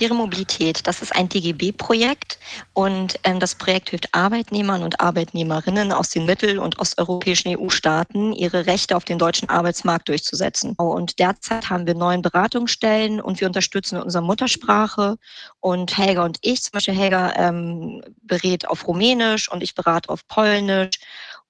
Faire Mobilität, das ist ein DGB-Projekt und ähm, das Projekt hilft Arbeitnehmern und Arbeitnehmerinnen aus den mittel- und osteuropäischen EU-Staaten, ihre Rechte auf den deutschen Arbeitsmarkt durchzusetzen. Und derzeit haben wir neun Beratungsstellen und wir unterstützen in unserer Muttersprache. Und Helga und ich, zum Beispiel Helga ähm, berät auf Rumänisch und ich berate auf Polnisch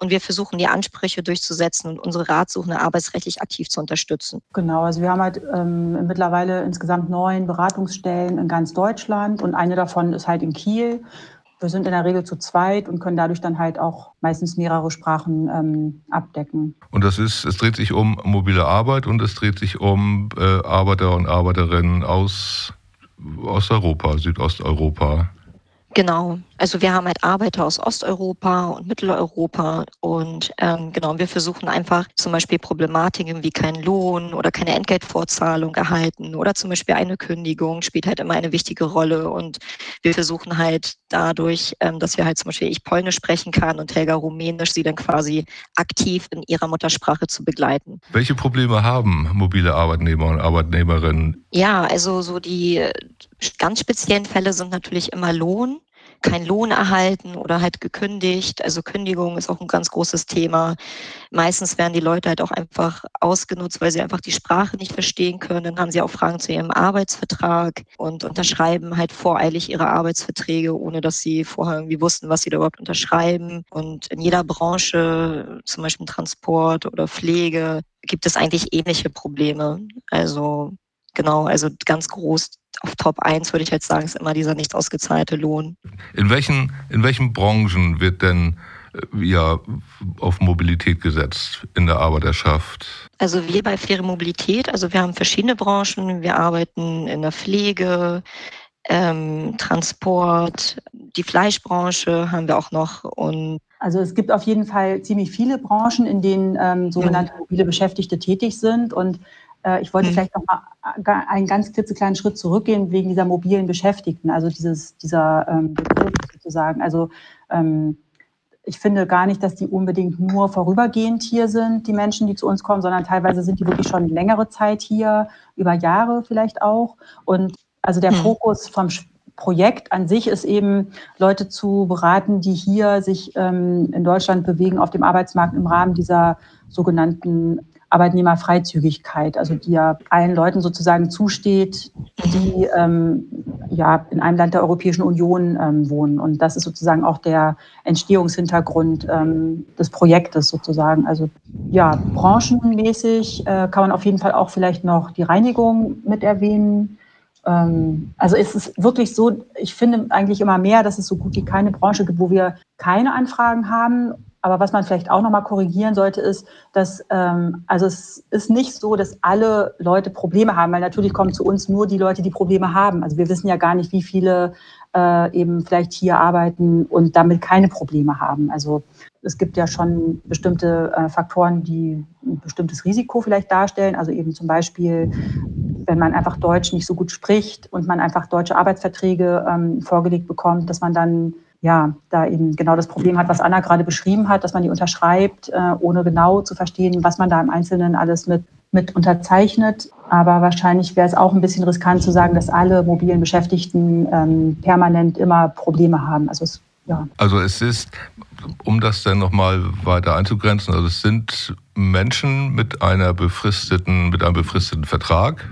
und wir versuchen die Ansprüche durchzusetzen und unsere Ratsuchende arbeitsrechtlich aktiv zu unterstützen. Genau, also wir haben halt ähm, mittlerweile insgesamt neun Beratungsstellen in ganz Deutschland und eine davon ist halt in Kiel. Wir sind in der Regel zu zweit und können dadurch dann halt auch meistens mehrere Sprachen ähm, abdecken. Und das ist, es dreht sich um mobile Arbeit und es dreht sich um äh, Arbeiter und Arbeiterinnen aus Osteuropa, Südosteuropa. Genau. Also wir haben halt Arbeiter aus Osteuropa und Mitteleuropa und ähm, genau, wir versuchen einfach zum Beispiel Problematiken wie kein Lohn oder keine Entgeltvorzahlung erhalten oder zum Beispiel eine Kündigung spielt halt immer eine wichtige Rolle und wir versuchen halt dadurch, ähm, dass wir halt zum Beispiel ich Polnisch sprechen kann und Helga Rumänisch, sie dann quasi aktiv in ihrer Muttersprache zu begleiten. Welche Probleme haben mobile Arbeitnehmer und Arbeitnehmerinnen? Ja, also so die ganz speziellen Fälle sind natürlich immer Lohn keinen Lohn erhalten oder halt gekündigt. Also Kündigung ist auch ein ganz großes Thema. Meistens werden die Leute halt auch einfach ausgenutzt, weil sie einfach die Sprache nicht verstehen können. Dann haben sie auch Fragen zu ihrem Arbeitsvertrag und unterschreiben halt voreilig ihre Arbeitsverträge, ohne dass sie vorher irgendwie wussten, was sie da überhaupt unterschreiben. Und in jeder Branche, zum Beispiel Transport oder Pflege, gibt es eigentlich ähnliche Probleme. Also genau, also ganz groß auf Top 1 würde ich jetzt sagen, ist immer dieser nicht ausgezahlte Lohn. In welchen, in welchen Branchen wird denn äh, ja, auf Mobilität gesetzt in der Arbeiterschaft? Also wir bei Faire Mobilität, also wir haben verschiedene Branchen. Wir arbeiten in der Pflege, ähm, Transport, die Fleischbranche haben wir auch noch und also es gibt auf jeden Fall ziemlich viele Branchen, in denen ähm, sogenannte mobile Beschäftigte tätig sind und ich wollte mhm. vielleicht noch mal äh, einen ganz klitzekleinen Schritt zurückgehen wegen dieser mobilen Beschäftigten, also dieses, dieser ähm, Begriff sozusagen. Also ähm, ich finde gar nicht, dass die unbedingt nur vorübergehend hier sind, die Menschen, die zu uns kommen, sondern teilweise sind die wirklich schon längere Zeit hier, über Jahre vielleicht auch. Und also der mhm. Fokus vom Projekt an sich ist eben, Leute zu beraten, die hier sich ähm, in Deutschland bewegen auf dem Arbeitsmarkt im Rahmen dieser sogenannten Arbeitnehmerfreizügigkeit, also die ja allen Leuten sozusagen zusteht, die ähm, ja in einem Land der Europäischen Union ähm, wohnen. Und das ist sozusagen auch der Entstehungshintergrund ähm, des Projektes sozusagen. Also ja, branchenmäßig äh, kann man auf jeden Fall auch vielleicht noch die Reinigung mit erwähnen. Ähm, also es ist wirklich so, ich finde eigentlich immer mehr, dass es so gut wie keine Branche gibt, wo wir keine Anfragen haben aber was man vielleicht auch nochmal korrigieren sollte, ist, dass ähm, also es ist nicht so, dass alle Leute Probleme haben, weil natürlich kommen zu uns nur die Leute, die Probleme haben. Also wir wissen ja gar nicht, wie viele äh, eben vielleicht hier arbeiten und damit keine Probleme haben. Also es gibt ja schon bestimmte äh, Faktoren, die ein bestimmtes Risiko vielleicht darstellen. Also eben zum Beispiel, wenn man einfach Deutsch nicht so gut spricht und man einfach deutsche Arbeitsverträge ähm, vorgelegt bekommt, dass man dann ja, da eben genau das Problem hat, was Anna gerade beschrieben hat, dass man die unterschreibt, äh, ohne genau zu verstehen, was man da im Einzelnen alles mit, mit unterzeichnet. Aber wahrscheinlich wäre es auch ein bisschen riskant zu sagen, dass alle mobilen Beschäftigten ähm, permanent immer Probleme haben. Also es, ja. also es ist, um das dann nochmal weiter einzugrenzen, also es sind Menschen mit einer befristeten, mit einem befristeten Vertrag.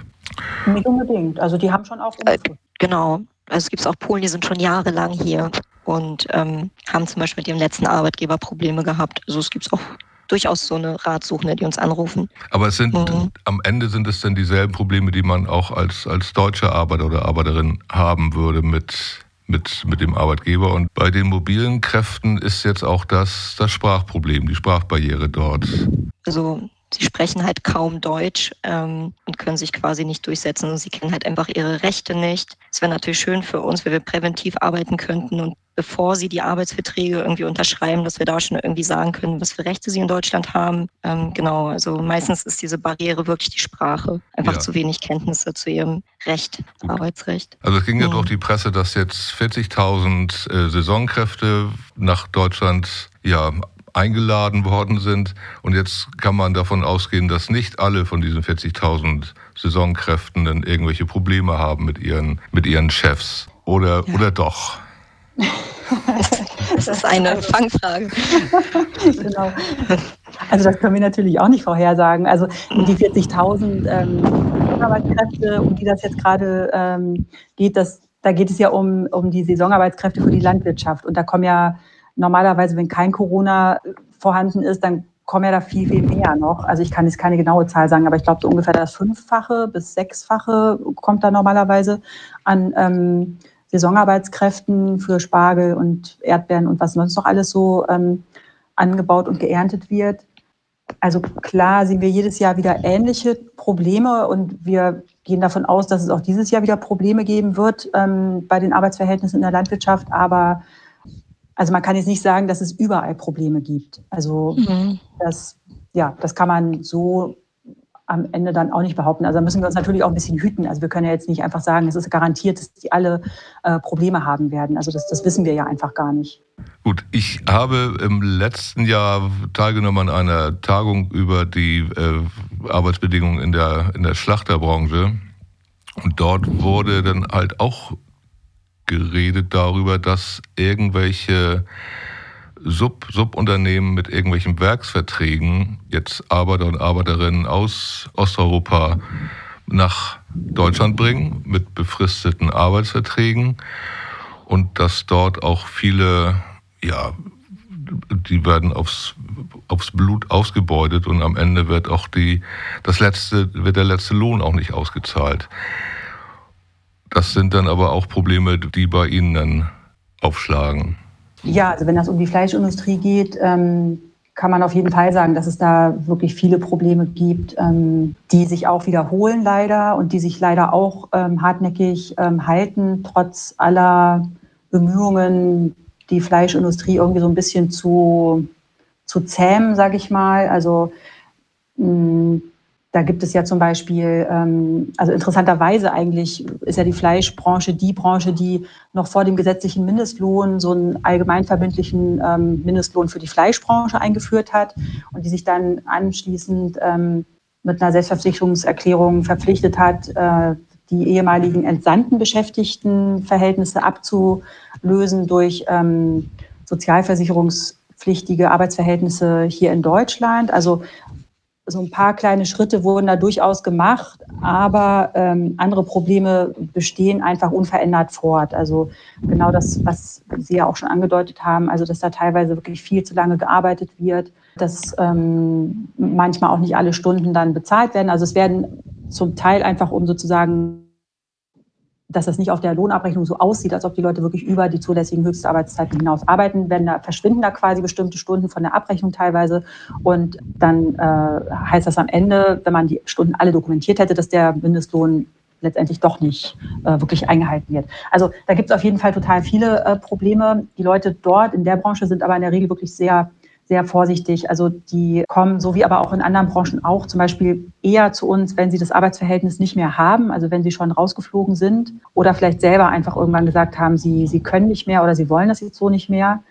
Nicht unbedingt. Also die haben schon auch. Äh, genau. Also es gibt auch Polen, die sind schon jahrelang hier und ähm, haben zum Beispiel mit ihrem letzten Arbeitgeber Probleme gehabt. Also es gibt auch durchaus so eine Ratsuchende, die uns anrufen. Aber es sind mhm. am Ende sind es dann dieselben Probleme, die man auch als, als deutsche Arbeiter oder Arbeiterin haben würde mit, mit, mit dem Arbeitgeber. Und bei den mobilen Kräften ist jetzt auch das, das Sprachproblem, die Sprachbarriere dort. Also Sie sprechen halt kaum Deutsch ähm, und können sich quasi nicht durchsetzen. Sie kennen halt einfach ihre Rechte nicht. Es wäre natürlich schön für uns, wenn wir präventiv arbeiten könnten und bevor sie die Arbeitsverträge irgendwie unterschreiben, dass wir da schon irgendwie sagen können, was für Rechte sie in Deutschland haben. Ähm, genau, also meistens ist diese Barriere wirklich die Sprache. Einfach ja. zu wenig Kenntnisse zu ihrem Recht, Gut. Arbeitsrecht. Also es ging ja mhm. durch die Presse, dass jetzt 40.000 äh, Saisonkräfte nach Deutschland ja, eingeladen worden sind. Und jetzt kann man davon ausgehen, dass nicht alle von diesen 40.000 Saisonkräften dann irgendwelche Probleme haben mit ihren, mit ihren Chefs. Oder, ja. oder doch? Das ist eine Fangfrage. genau. Also das können wir natürlich auch nicht vorhersagen. Also die 40.000 ähm, Arbeitskräfte, um die das jetzt gerade ähm, geht, das, da geht es ja um, um die Saisonarbeitskräfte für die Landwirtschaft. Und da kommen ja normalerweise, wenn kein Corona vorhanden ist, dann kommen ja da viel, viel mehr noch. Also ich kann jetzt keine genaue Zahl sagen, aber ich glaube so ungefähr das Fünffache bis Sechsfache kommt da normalerweise an ähm, Saisonarbeitskräften für Spargel und Erdbeeren und was sonst noch alles so ähm, angebaut und geerntet wird. Also klar sehen wir jedes Jahr wieder ähnliche Probleme und wir gehen davon aus, dass es auch dieses Jahr wieder Probleme geben wird ähm, bei den Arbeitsverhältnissen in der Landwirtschaft. Aber also man kann jetzt nicht sagen, dass es überall Probleme gibt. Also mhm. das, ja, das kann man so am Ende dann auch nicht behaupten. Also da müssen wir uns natürlich auch ein bisschen hüten. Also wir können ja jetzt nicht einfach sagen, es ist garantiert, dass die alle äh, Probleme haben werden. Also das, das wissen wir ja einfach gar nicht. Gut, ich habe im letzten Jahr teilgenommen an einer Tagung über die äh, Arbeitsbedingungen in der, in der Schlachterbranche. Und dort wurde dann halt auch geredet darüber, dass irgendwelche Sub Subunternehmen mit irgendwelchen Werksverträgen jetzt Arbeiter und Arbeiterinnen aus Osteuropa nach Deutschland bringen mit befristeten Arbeitsverträgen und dass dort auch viele, ja, die werden aufs, aufs Blut ausgebeutet und am Ende wird auch die, das letzte, wird der letzte Lohn auch nicht ausgezahlt. Das sind dann aber auch Probleme, die bei Ihnen dann aufschlagen. Ja, also wenn das um die Fleischindustrie geht, ähm, kann man auf jeden Fall sagen, dass es da wirklich viele Probleme gibt, ähm, die sich auch wiederholen leider und die sich leider auch ähm, hartnäckig ähm, halten, trotz aller Bemühungen, die Fleischindustrie irgendwie so ein bisschen zu, zu zähmen, sage ich mal. Also mh, da gibt es ja zum Beispiel, ähm, also interessanterweise eigentlich ist ja die Fleischbranche die Branche, die noch vor dem gesetzlichen Mindestlohn so einen allgemeinverbindlichen ähm, Mindestlohn für die Fleischbranche eingeführt hat und die sich dann anschließend ähm, mit einer Selbstverpflichtungserklärung verpflichtet hat, äh, die ehemaligen entsandten Beschäftigtenverhältnisse abzulösen durch ähm, sozialversicherungspflichtige Arbeitsverhältnisse hier in Deutschland. Also so ein paar kleine Schritte wurden da durchaus gemacht, aber ähm, andere Probleme bestehen einfach unverändert fort. Also genau das, was Sie ja auch schon angedeutet haben, also dass da teilweise wirklich viel zu lange gearbeitet wird, dass ähm, manchmal auch nicht alle Stunden dann bezahlt werden. Also es werden zum Teil einfach um sozusagen dass das nicht auf der Lohnabrechnung so aussieht, als ob die Leute wirklich über die zulässigen Höchstarbeitszeiten hinaus arbeiten, werden da verschwinden da quasi bestimmte Stunden von der Abrechnung teilweise. Und dann äh, heißt das am Ende, wenn man die Stunden alle dokumentiert hätte, dass der Mindestlohn letztendlich doch nicht äh, wirklich eingehalten wird. Also da gibt es auf jeden Fall total viele äh, Probleme. Die Leute dort in der Branche sind aber in der Regel wirklich sehr sehr vorsichtig. Also die kommen, so wie aber auch in anderen Branchen auch, zum Beispiel eher zu uns, wenn sie das Arbeitsverhältnis nicht mehr haben, also wenn sie schon rausgeflogen sind oder vielleicht selber einfach irgendwann gesagt haben, sie, sie können nicht mehr oder sie wollen das jetzt so nicht mehr.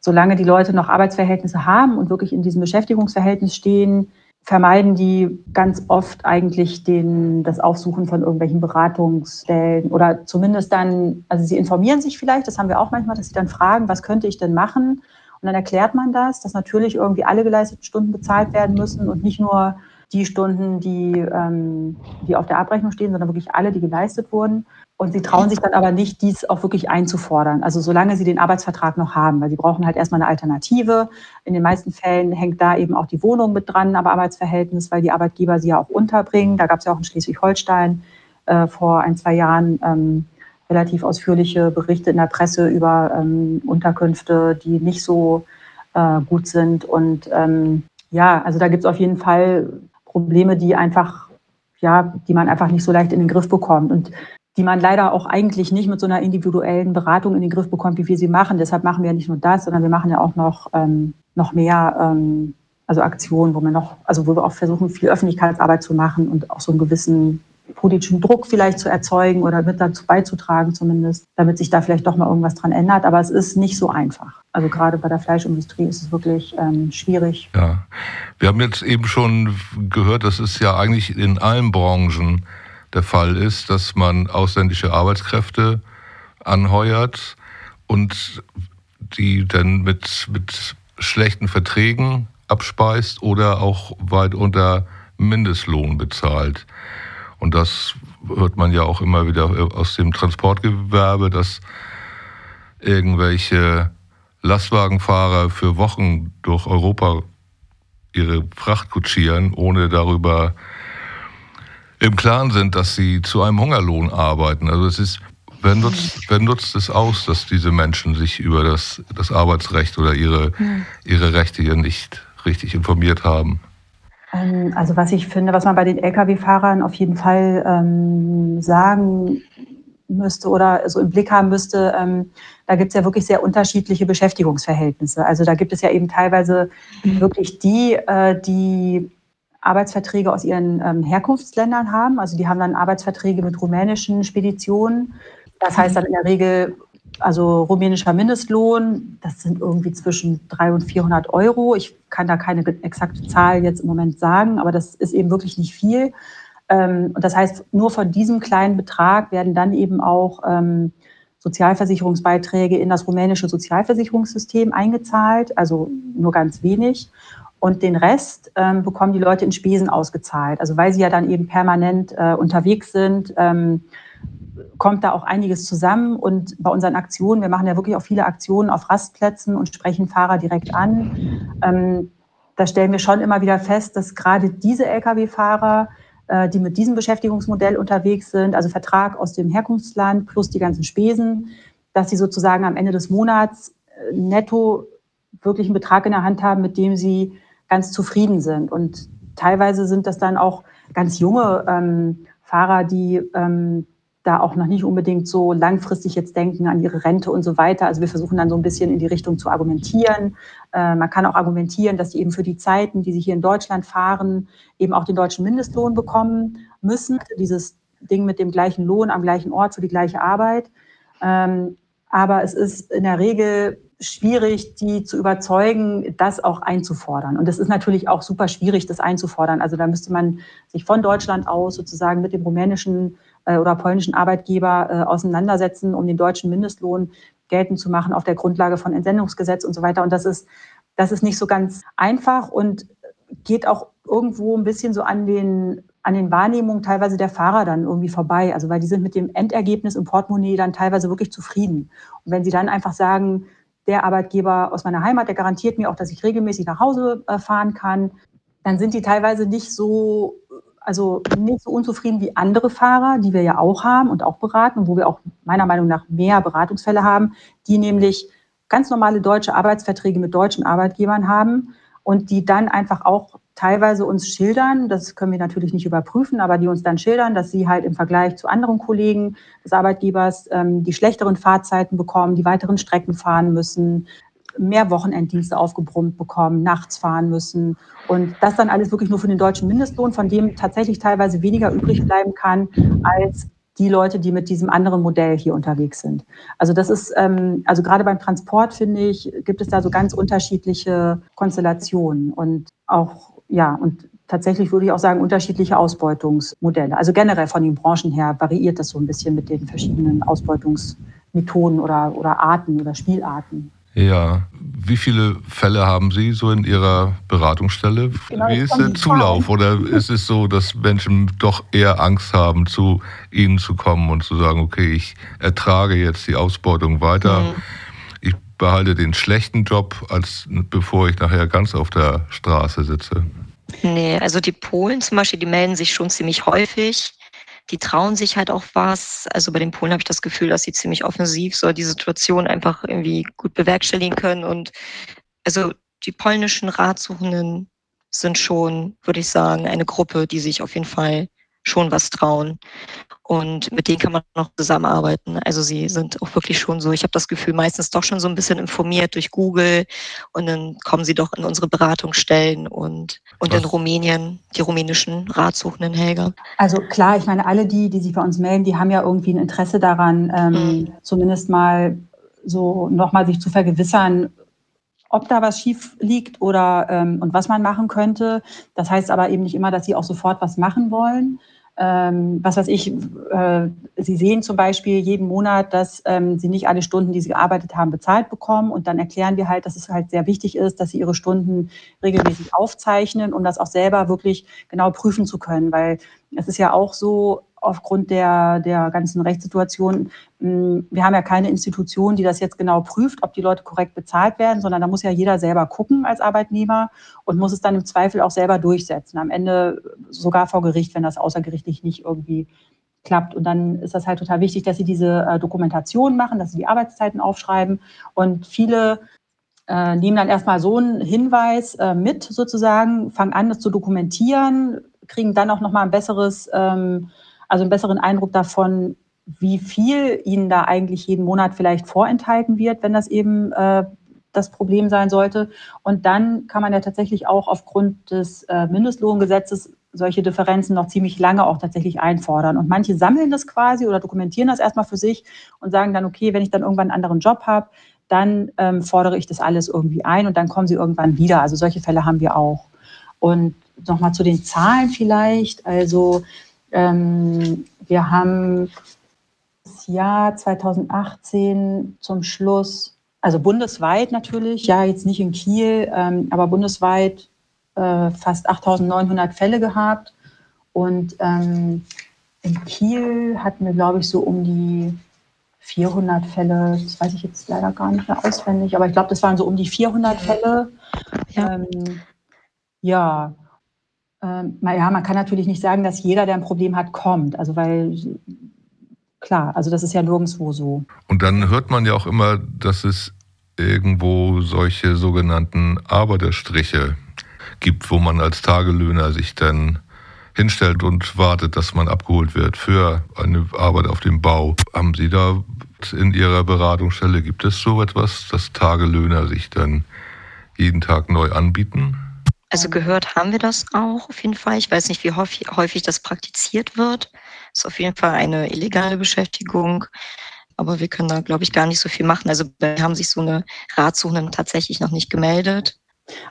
Solange die Leute noch Arbeitsverhältnisse haben und wirklich in diesem Beschäftigungsverhältnis stehen, vermeiden die ganz oft eigentlich den, das Aufsuchen von irgendwelchen Beratungsstellen oder zumindest dann, also sie informieren sich vielleicht, das haben wir auch manchmal, dass sie dann fragen, was könnte ich denn machen? Und dann erklärt man das, dass natürlich irgendwie alle geleisteten Stunden bezahlt werden müssen und nicht nur die Stunden, die, ähm, die auf der Abrechnung stehen, sondern wirklich alle, die geleistet wurden. Und sie trauen sich dann aber nicht, dies auch wirklich einzufordern. Also solange sie den Arbeitsvertrag noch haben, weil sie brauchen halt erstmal eine Alternative. In den meisten Fällen hängt da eben auch die Wohnung mit dran am Arbeitsverhältnis, weil die Arbeitgeber sie ja auch unterbringen. Da gab es ja auch in Schleswig-Holstein äh, vor ein, zwei Jahren ähm, relativ ausführliche Berichte in der Presse über ähm, Unterkünfte, die nicht so äh, gut sind. Und ähm, ja, also da gibt es auf jeden Fall Probleme, die einfach, ja, die man einfach nicht so leicht in den Griff bekommt. Und die man leider auch eigentlich nicht mit so einer individuellen Beratung in den Griff bekommt, wie wir sie machen. Deshalb machen wir ja nicht nur das, sondern wir machen ja auch noch, ähm, noch mehr ähm, also Aktionen, wo wir noch, also wo wir auch versuchen, viel Öffentlichkeitsarbeit zu machen und auch so einen gewissen politischen Druck vielleicht zu erzeugen oder mit dazu beizutragen zumindest, damit sich da vielleicht doch mal irgendwas dran ändert. Aber es ist nicht so einfach. Also gerade bei der Fleischindustrie ist es wirklich ähm, schwierig. Ja, wir haben jetzt eben schon gehört, dass es ja eigentlich in allen Branchen der Fall ist, dass man ausländische Arbeitskräfte anheuert und die dann mit, mit schlechten Verträgen abspeist oder auch weit unter Mindestlohn bezahlt. Und das hört man ja auch immer wieder aus dem Transportgewerbe, dass irgendwelche Lastwagenfahrer für Wochen durch Europa ihre Fracht kutschieren, ohne darüber im Klaren sind, dass sie zu einem Hungerlohn arbeiten. Also es ist, wer nutzt, wer nutzt es aus, dass diese Menschen sich über das, das Arbeitsrecht oder ihre, ihre Rechte hier nicht richtig informiert haben? Ähm, also was ich finde, was man bei den Lkw-Fahrern auf jeden Fall ähm, sagen müsste oder so im Blick haben müsste, ähm, da gibt es ja wirklich sehr unterschiedliche Beschäftigungsverhältnisse. Also da gibt es ja eben teilweise mhm. wirklich die, äh, die Arbeitsverträge aus ihren ähm, Herkunftsländern haben. Also die haben dann Arbeitsverträge mit rumänischen Speditionen. Das heißt dann in der Regel also rumänischer Mindestlohn, das sind irgendwie zwischen 300 und 400 Euro. Ich kann da keine exakte Zahl jetzt im Moment sagen, aber das ist eben wirklich nicht viel. Ähm, und das heißt, nur von diesem kleinen Betrag werden dann eben auch ähm, Sozialversicherungsbeiträge in das rumänische Sozialversicherungssystem eingezahlt, also nur ganz wenig. Und den Rest ähm, bekommen die Leute in Spesen ausgezahlt. Also weil sie ja dann eben permanent äh, unterwegs sind, kommt da auch einiges zusammen. Und bei unseren Aktionen, wir machen ja wirklich auch viele Aktionen auf Rastplätzen und sprechen Fahrer direkt an. Ähm, da stellen wir schon immer wieder fest, dass gerade diese Lkw-Fahrer, äh, die mit diesem Beschäftigungsmodell unterwegs sind, also Vertrag aus dem Herkunftsland plus die ganzen Spesen, dass sie sozusagen am Ende des Monats äh, netto wirklich einen Betrag in der Hand haben, mit dem sie ganz zufrieden sind. Und teilweise sind das dann auch ganz junge ähm, Fahrer, die ähm, da auch noch nicht unbedingt so langfristig jetzt denken an ihre Rente und so weiter. Also wir versuchen dann so ein bisschen in die Richtung zu argumentieren. Äh, man kann auch argumentieren, dass die eben für die Zeiten, die sie hier in Deutschland fahren, eben auch den deutschen Mindestlohn bekommen müssen. Dieses Ding mit dem gleichen Lohn am gleichen Ort für die gleiche Arbeit. Ähm, aber es ist in der Regel schwierig, die zu überzeugen, das auch einzufordern. Und es ist natürlich auch super schwierig, das einzufordern. Also da müsste man sich von Deutschland aus sozusagen mit dem rumänischen oder polnischen Arbeitgeber äh, auseinandersetzen, um den deutschen Mindestlohn geltend zu machen auf der Grundlage von Entsendungsgesetz und so weiter. Und das ist, das ist nicht so ganz einfach und geht auch irgendwo ein bisschen so an den, an den Wahrnehmungen teilweise der Fahrer dann irgendwie vorbei. Also weil die sind mit dem Endergebnis im Portemonnaie dann teilweise wirklich zufrieden. Und wenn sie dann einfach sagen, der Arbeitgeber aus meiner Heimat, der garantiert mir auch, dass ich regelmäßig nach Hause äh, fahren kann, dann sind die teilweise nicht so also nicht so unzufrieden wie andere Fahrer, die wir ja auch haben und auch beraten wo wir auch meiner Meinung nach mehr Beratungsfälle haben, die nämlich ganz normale deutsche Arbeitsverträge mit deutschen Arbeitgebern haben und die dann einfach auch teilweise uns schildern, das können wir natürlich nicht überprüfen, aber die uns dann schildern, dass sie halt im Vergleich zu anderen Kollegen des Arbeitgebers ähm, die schlechteren Fahrzeiten bekommen, die weiteren Strecken fahren müssen, mehr Wochenenddienste aufgebrummt bekommen, nachts fahren müssen. Und das dann alles wirklich nur für den deutschen Mindestlohn, von dem tatsächlich teilweise weniger übrig bleiben kann als die Leute, die mit diesem anderen Modell hier unterwegs sind. Also das ist, ähm, also gerade beim Transport finde ich, gibt es da so ganz unterschiedliche Konstellationen und auch, ja, und tatsächlich würde ich auch sagen, unterschiedliche Ausbeutungsmodelle. Also generell von den Branchen her variiert das so ein bisschen mit den verschiedenen Ausbeutungsmethoden oder, oder Arten oder Spielarten. Ja. Wie viele Fälle haben Sie so in Ihrer Beratungsstelle? Genau, Wie ist der Zulauf? Oder ist es so, dass Menschen doch eher Angst haben, zu Ihnen zu kommen und zu sagen, okay, ich ertrage jetzt die Ausbeutung weiter. Mhm. Ich behalte den schlechten Job, als bevor ich nachher ganz auf der Straße sitze? Nee, also die Polen zum Beispiel, die melden sich schon ziemlich häufig die trauen sich halt auch was. Also bei den Polen habe ich das Gefühl, dass sie ziemlich offensiv so die Situation einfach irgendwie gut bewerkstelligen können. Und also die polnischen Ratsuchenden sind schon, würde ich sagen, eine Gruppe, die sich auf jeden Fall schon was trauen. Und mit denen kann man noch zusammenarbeiten. Also sie sind auch wirklich schon so, ich habe das Gefühl, meistens doch schon so ein bisschen informiert durch Google und dann kommen sie doch in unsere Beratungsstellen und, und in Rumänien, die rumänischen Ratsuchenden Helga. Also klar, ich meine, alle die, die sich bei uns melden, die haben ja irgendwie ein Interesse daran, ähm, mhm. zumindest mal so nochmal sich zu vergewissern, ob da was schief liegt oder ähm, und was man machen könnte. Das heißt aber eben nicht immer, dass sie auch sofort was machen wollen. Ähm, was weiß ich, äh, Sie sehen zum Beispiel jeden Monat, dass ähm, Sie nicht alle Stunden, die Sie gearbeitet haben, bezahlt bekommen. Und dann erklären wir halt, dass es halt sehr wichtig ist, dass Sie Ihre Stunden regelmäßig aufzeichnen, um das auch selber wirklich genau prüfen zu können. Weil es ist ja auch so, aufgrund der, der ganzen Rechtssituation, hm, wir haben ja keine Institution, die das jetzt genau prüft, ob die Leute korrekt bezahlt werden, sondern da muss ja jeder selber gucken als Arbeitnehmer und muss es dann im Zweifel auch selber durchsetzen. Am Ende sogar vor Gericht, wenn das außergerichtlich nicht irgendwie klappt. Und dann ist das halt total wichtig, dass sie diese äh, Dokumentation machen, dass sie die Arbeitszeiten aufschreiben. Und viele äh, nehmen dann erstmal so einen Hinweis äh, mit sozusagen, fangen an, das zu dokumentieren, kriegen dann auch nochmal ein besseres ähm, also einen besseren Eindruck davon, wie viel ihnen da eigentlich jeden Monat vielleicht vorenthalten wird, wenn das eben äh, das Problem sein sollte. Und dann kann man ja tatsächlich auch aufgrund des äh, Mindestlohngesetzes solche Differenzen noch ziemlich lange auch tatsächlich einfordern. Und manche sammeln das quasi oder dokumentieren das erstmal für sich und sagen dann, okay, wenn ich dann irgendwann einen anderen Job habe, dann ähm, fordere ich das alles irgendwie ein und dann kommen sie irgendwann wieder. Also solche Fälle haben wir auch. Und nochmal zu den Zahlen vielleicht. Also ähm, wir haben das Jahr 2018 zum Schluss, also bundesweit natürlich, ja, jetzt nicht in Kiel, ähm, aber bundesweit äh, fast 8.900 Fälle gehabt. Und ähm, in Kiel hatten wir, glaube ich, so um die 400 Fälle, das weiß ich jetzt leider gar nicht mehr auswendig, aber ich glaube, das waren so um die 400 Fälle. Ja, ähm, ja ähm, ja, man kann natürlich nicht sagen, dass jeder, der ein Problem hat, kommt. Also weil klar, also das ist ja nirgendwo so. Und dann hört man ja auch immer, dass es irgendwo solche sogenannten Arbeiterstriche gibt, wo man als Tagelöhner sich dann hinstellt und wartet, dass man abgeholt wird für eine Arbeit auf dem Bau. Haben Sie da in Ihrer Beratungsstelle, gibt es so etwas, dass Tagelöhner sich dann jeden Tag neu anbieten? Also gehört haben wir das auch auf jeden Fall. Ich weiß nicht, wie häufig, häufig das praktiziert wird. Das ist auf jeden Fall eine illegale Beschäftigung. Aber wir können da, glaube ich, gar nicht so viel machen. Also da haben sich so eine Ratsuchenden tatsächlich noch nicht gemeldet.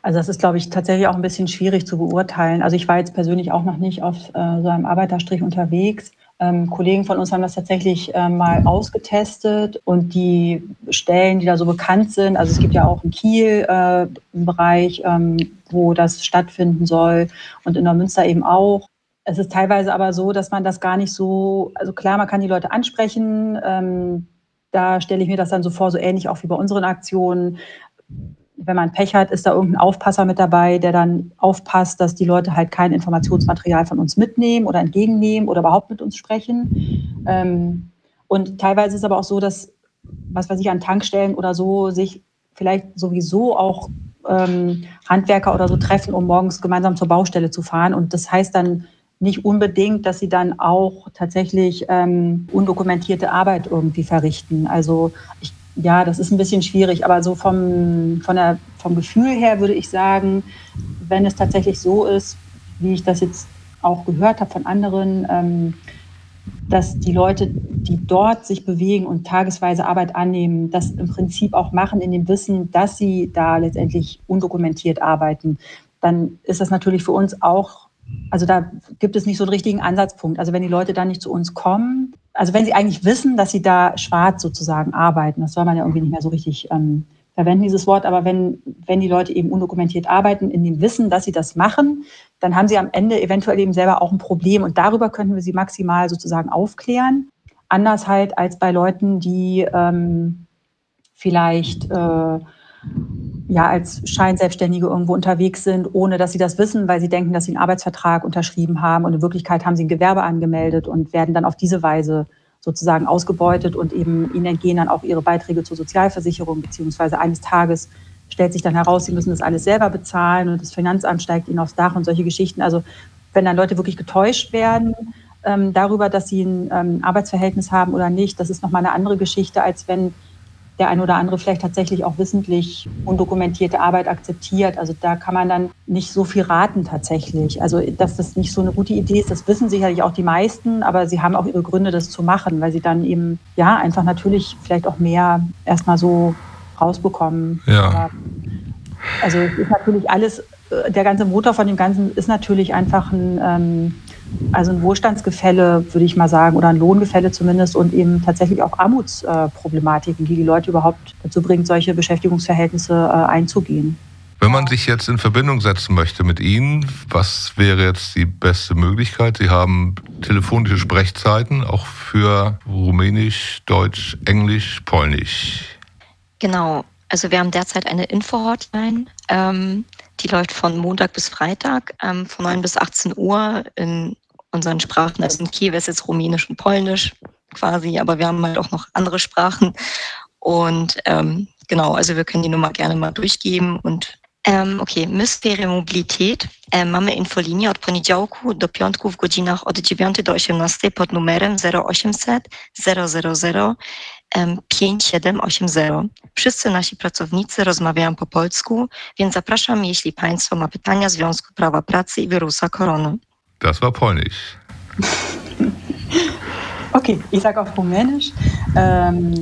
Also das ist, glaube ich, tatsächlich auch ein bisschen schwierig zu beurteilen. Also ich war jetzt persönlich auch noch nicht auf äh, so einem Arbeiterstrich unterwegs. Ähm, Kollegen von uns haben das tatsächlich äh, mal ausgetestet und die Stellen, die da so bekannt sind, also es gibt ja auch in Kiel äh, einen Bereich, ähm, wo das stattfinden soll und in der Münster eben auch. Es ist teilweise aber so, dass man das gar nicht so, also klar, man kann die Leute ansprechen. Ähm, da stelle ich mir das dann so vor, so ähnlich auch wie bei unseren Aktionen wenn man Pech hat, ist da irgendein Aufpasser mit dabei, der dann aufpasst, dass die Leute halt kein Informationsmaterial von uns mitnehmen oder entgegennehmen oder überhaupt mit uns sprechen. Ähm, und teilweise ist es aber auch so, dass, was weiß ich, an Tankstellen oder so sich vielleicht sowieso auch ähm, Handwerker oder so treffen, um morgens gemeinsam zur Baustelle zu fahren. Und das heißt dann nicht unbedingt, dass sie dann auch tatsächlich ähm, undokumentierte Arbeit irgendwie verrichten. Also ich ja, das ist ein bisschen schwierig, aber so vom, von der, vom Gefühl her würde ich sagen, wenn es tatsächlich so ist, wie ich das jetzt auch gehört habe von anderen, ähm, dass die Leute, die dort sich bewegen und tagesweise Arbeit annehmen, das im Prinzip auch machen in dem Wissen, dass sie da letztendlich undokumentiert arbeiten, dann ist das natürlich für uns auch also da gibt es nicht so einen richtigen Ansatzpunkt. Also wenn die Leute dann nicht zu uns kommen, also wenn sie eigentlich wissen, dass sie da schwarz sozusagen arbeiten, das soll man ja irgendwie nicht mehr so richtig ähm, verwenden, dieses Wort, aber wenn, wenn die Leute eben undokumentiert arbeiten, in dem Wissen, dass sie das machen, dann haben sie am Ende eventuell eben selber auch ein Problem und darüber könnten wir sie maximal sozusagen aufklären. Anders halt als bei Leuten, die ähm, vielleicht äh, ja als Scheinselbstständige irgendwo unterwegs sind, ohne dass sie das wissen, weil sie denken, dass sie einen Arbeitsvertrag unterschrieben haben und in Wirklichkeit haben sie ein Gewerbe angemeldet und werden dann auf diese Weise sozusagen ausgebeutet und eben ihnen entgehen dann auch ihre Beiträge zur Sozialversicherung, beziehungsweise eines Tages stellt sich dann heraus, sie müssen das alles selber bezahlen und das Finanzamt steigt ihnen aufs Dach und solche Geschichten. Also wenn dann Leute wirklich getäuscht werden, ähm, darüber, dass sie ein ähm, Arbeitsverhältnis haben oder nicht, das ist nochmal eine andere Geschichte, als wenn der eine oder andere vielleicht tatsächlich auch wissentlich undokumentierte Arbeit akzeptiert. Also da kann man dann nicht so viel raten tatsächlich. Also dass das nicht so eine gute Idee ist, das wissen sicherlich auch die meisten, aber sie haben auch ihre Gründe, das zu machen, weil sie dann eben ja einfach natürlich vielleicht auch mehr erstmal so rausbekommen. Ja. Aber, also es ist natürlich alles, äh, der ganze Motor von dem Ganzen ist natürlich einfach ein ähm, also ein Wohlstandsgefälle, würde ich mal sagen, oder ein Lohngefälle zumindest und eben tatsächlich auch Armutsproblematiken, die die Leute überhaupt dazu bringt, solche Beschäftigungsverhältnisse äh, einzugehen. Wenn man sich jetzt in Verbindung setzen möchte mit Ihnen, was wäre jetzt die beste Möglichkeit? Sie haben telefonische Sprechzeiten auch für Rumänisch, Deutsch, Englisch, Polnisch. Genau. Also wir haben derzeit eine Info-Hotline. Ähm, die läuft von Montag bis Freitag, ähm, von 9 bis 18 Uhr in unseren Sprachen. Also in Kiew ist jetzt Rumänisch und Polnisch quasi, aber wir haben halt auch noch andere Sprachen. Und ähm, genau, also wir können die Nummer gerne mal durchgeben und Um, okay, my z tej mobilität um, mamy infolinię od poniedziałku do piątku w godzinach od 9 do 18 pod numerem 0800 000 5780. Wszyscy nasi pracownicy rozmawiają po polsku, więc zapraszam, jeśli Państwo ma pytania z Związku Prawa Pracy i Wirusa Korony. Das war Polnisch. okay, ich sage auf Rumänisch. Um,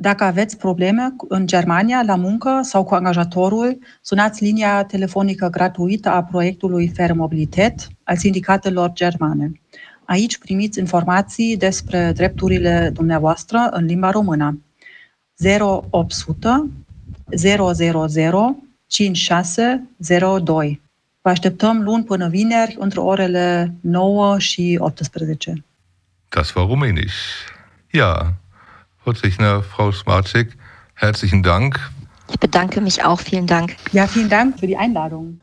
Dacă aveți probleme în Germania la muncă sau cu angajatorul, sunați linia telefonică gratuită a proiectului Fair Mobilitet al sindicatelor germane. Aici primiți informații despre drepturile dumneavoastră în limba română. 0800 000 5602. Vă așteptăm luni până vineri între orele 9 și 18. Das war rumänisch. Ja, Frau Frau Smarczyk, herzlichen Dank. Ich bedanke mich auch. Vielen Dank. Ja, vielen Dank für die Einladung.